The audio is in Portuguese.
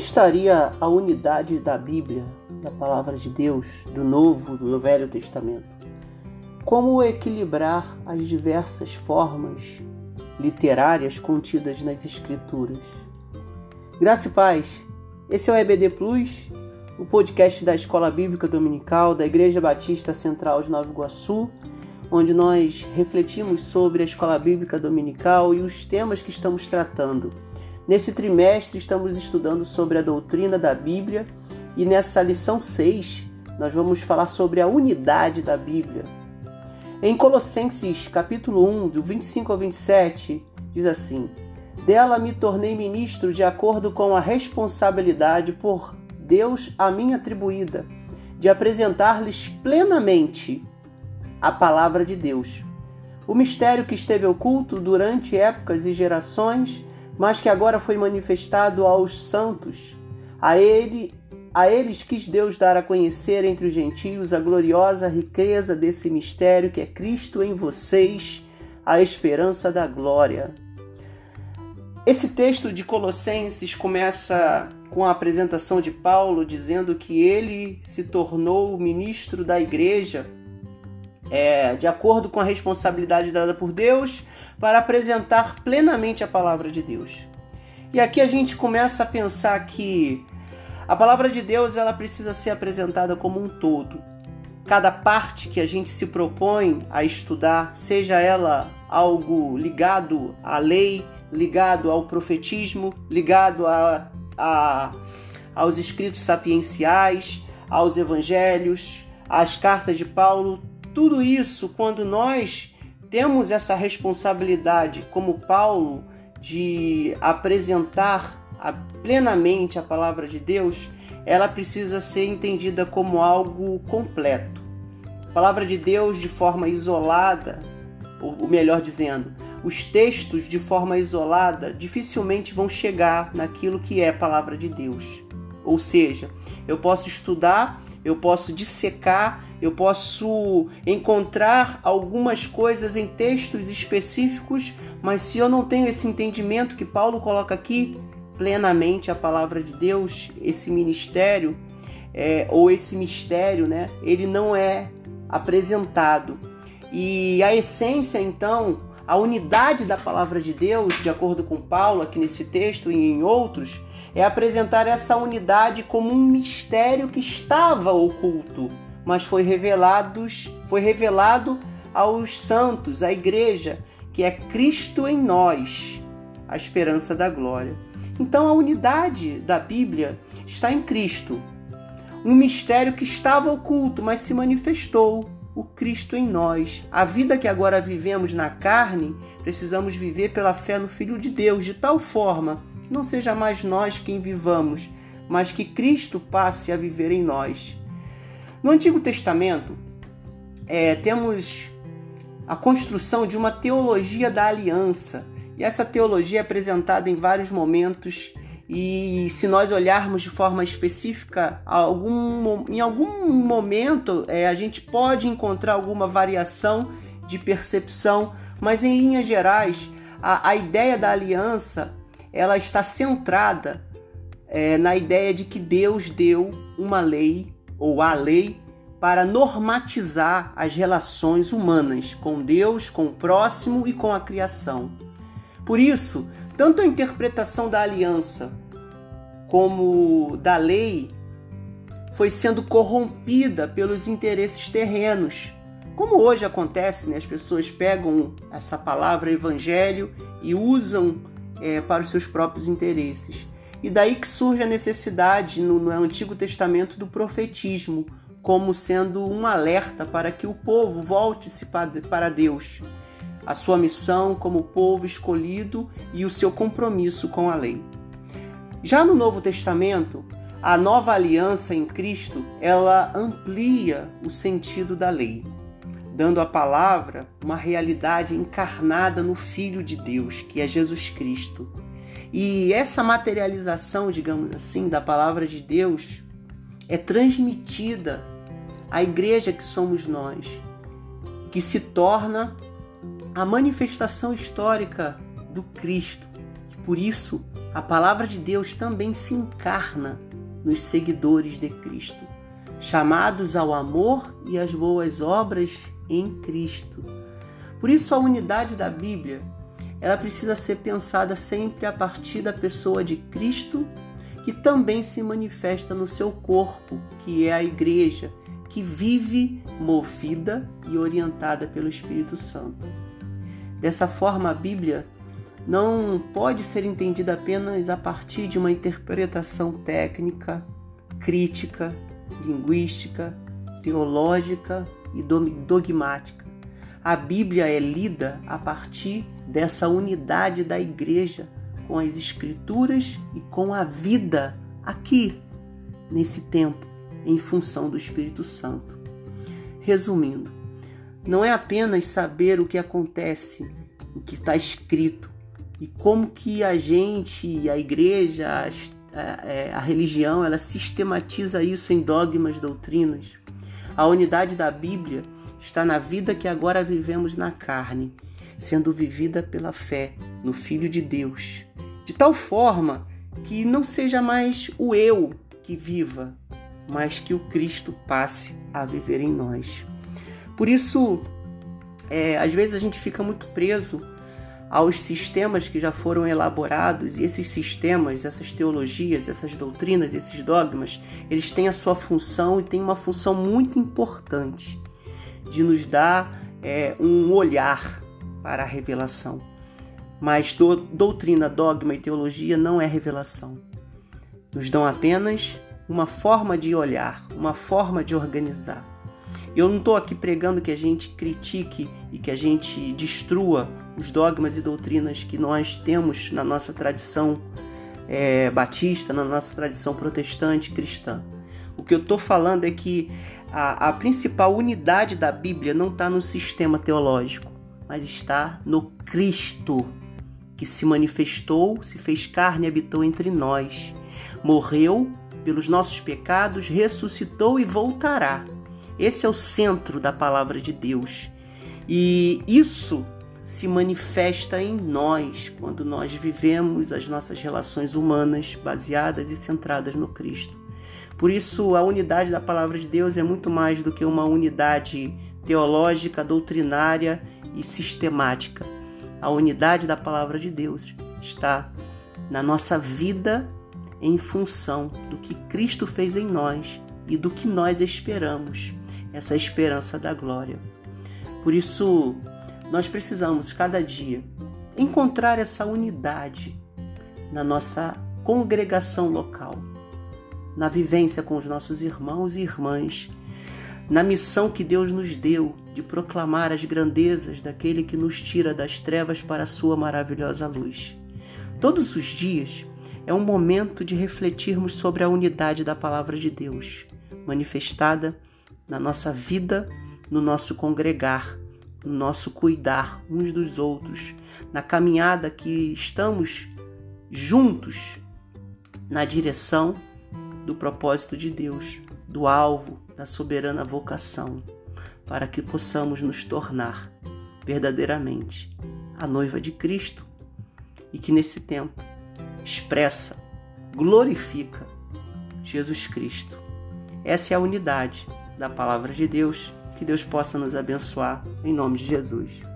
Onde estaria a unidade da Bíblia, da palavra de Deus, do Novo, do Velho Testamento? Como equilibrar as diversas formas literárias contidas nas Escrituras? Graça e paz, esse é o EBD Plus, o podcast da Escola Bíblica Dominical da Igreja Batista Central de Nova Iguaçu, onde nós refletimos sobre a Escola Bíblica Dominical e os temas que estamos tratando. Nesse trimestre, estamos estudando sobre a doutrina da Bíblia e nessa lição 6, nós vamos falar sobre a unidade da Bíblia. Em Colossenses, capítulo 1, do 25 ao 27, diz assim: Dela me tornei ministro de acordo com a responsabilidade por Deus a mim atribuída, de apresentar-lhes plenamente a palavra de Deus. O mistério que esteve oculto durante épocas e gerações mas que agora foi manifestado aos santos. A ele a eles quis Deus dar a conhecer entre os gentios a gloriosa riqueza desse mistério que é Cristo em vocês, a esperança da glória. Esse texto de Colossenses começa com a apresentação de Paulo dizendo que ele se tornou ministro da igreja é, de acordo com a responsabilidade dada por Deus, para apresentar plenamente a palavra de Deus. E aqui a gente começa a pensar que a palavra de Deus ela precisa ser apresentada como um todo. Cada parte que a gente se propõe a estudar, seja ela algo ligado à lei, ligado ao profetismo, ligado a, a, aos escritos sapienciais, aos evangelhos, às cartas de Paulo, tudo isso, quando nós temos essa responsabilidade, como Paulo, de apresentar plenamente a palavra de Deus, ela precisa ser entendida como algo completo. A palavra de Deus de forma isolada, ou melhor dizendo, os textos de forma isolada dificilmente vão chegar naquilo que é a palavra de Deus. Ou seja, eu posso estudar eu posso dissecar, eu posso encontrar algumas coisas em textos específicos, mas se eu não tenho esse entendimento que Paulo coloca aqui, plenamente a palavra de Deus, esse ministério, é, ou esse mistério, né, ele não é apresentado. E a essência, então, a unidade da palavra de Deus, de acordo com Paulo aqui nesse texto e em outros, é apresentar essa unidade como um mistério que estava oculto, mas foi revelado, foi revelado aos santos, à igreja, que é Cristo em nós, a esperança da glória. Então a unidade da Bíblia está em Cristo. Um mistério que estava oculto, mas se manifestou o Cristo em nós. A vida que agora vivemos na carne, precisamos viver pela fé no Filho de Deus, de tal forma que não seja mais nós quem vivamos, mas que Cristo passe a viver em nós. No Antigo Testamento, é, temos a construção de uma teologia da aliança, e essa teologia é apresentada em vários momentos e se nós olharmos de forma específica, algum, em algum momento é, a gente pode encontrar alguma variação de percepção, mas em linhas gerais, a, a ideia da aliança ela está centrada é, na ideia de que Deus deu uma lei ou a lei para normatizar as relações humanas com Deus, com o próximo e com a criação. Por isso, tanto a interpretação da aliança como da lei foi sendo corrompida pelos interesses terrenos. Como hoje acontece, né? as pessoas pegam essa palavra evangelho e usam é, para os seus próprios interesses. E daí que surge a necessidade no, no Antigo Testamento do profetismo, como sendo um alerta para que o povo volte-se para Deus a sua missão como povo escolhido e o seu compromisso com a lei. Já no Novo Testamento, a nova aliança em Cristo, ela amplia o sentido da lei, dando à palavra uma realidade encarnada no Filho de Deus, que é Jesus Cristo. E essa materialização, digamos assim, da palavra de Deus é transmitida à igreja que somos nós, que se torna a manifestação histórica do Cristo. Por isso, a palavra de Deus também se encarna nos seguidores de Cristo, chamados ao amor e às boas obras em Cristo. Por isso a unidade da Bíblia, ela precisa ser pensada sempre a partir da pessoa de Cristo, que também se manifesta no seu corpo, que é a igreja, que vive movida e orientada pelo Espírito Santo. Dessa forma, a Bíblia não pode ser entendida apenas a partir de uma interpretação técnica, crítica, linguística, teológica e dogmática. A Bíblia é lida a partir dessa unidade da igreja com as Escrituras e com a vida aqui, nesse tempo, em função do Espírito Santo. Resumindo, não é apenas saber o que acontece, o que está escrito e como que a gente, a igreja, a, a, é, a religião, ela sistematiza isso em dogmas, doutrinas. A unidade da Bíblia está na vida que agora vivemos na carne, sendo vivida pela fé no Filho de Deus, de tal forma que não seja mais o eu que viva, mas que o Cristo passe a viver em nós. Por isso, é, às vezes a gente fica muito preso aos sistemas que já foram elaborados e esses sistemas, essas teologias, essas doutrinas, esses dogmas, eles têm a sua função e têm uma função muito importante de nos dar é, um olhar para a revelação. Mas do, doutrina, dogma e teologia não é revelação. Nos dão apenas uma forma de olhar, uma forma de organizar. Eu não estou aqui pregando que a gente critique e que a gente destrua os dogmas e doutrinas que nós temos na nossa tradição é, batista, na nossa tradição protestante cristã. O que eu estou falando é que a, a principal unidade da Bíblia não está no sistema teológico, mas está no Cristo, que se manifestou, se fez carne e habitou entre nós. Morreu pelos nossos pecados, ressuscitou e voltará esse é o centro da palavra de Deus. E isso se manifesta em nós quando nós vivemos as nossas relações humanas baseadas e centradas no Cristo. Por isso, a unidade da palavra de Deus é muito mais do que uma unidade teológica, doutrinária e sistemática. A unidade da palavra de Deus está na nossa vida em função do que Cristo fez em nós e do que nós esperamos essa esperança da glória. Por isso, nós precisamos cada dia encontrar essa unidade na nossa congregação local, na vivência com os nossos irmãos e irmãs, na missão que Deus nos deu de proclamar as grandezas daquele que nos tira das trevas para a sua maravilhosa luz. Todos os dias é um momento de refletirmos sobre a unidade da palavra de Deus, manifestada na nossa vida, no nosso congregar, no nosso cuidar uns dos outros, na caminhada que estamos juntos na direção do propósito de Deus, do alvo da soberana vocação, para que possamos nos tornar verdadeiramente a noiva de Cristo e que nesse tempo expressa, glorifica Jesus Cristo. Essa é a unidade da palavra de Deus. Que Deus possa nos abençoar em nome de Jesus.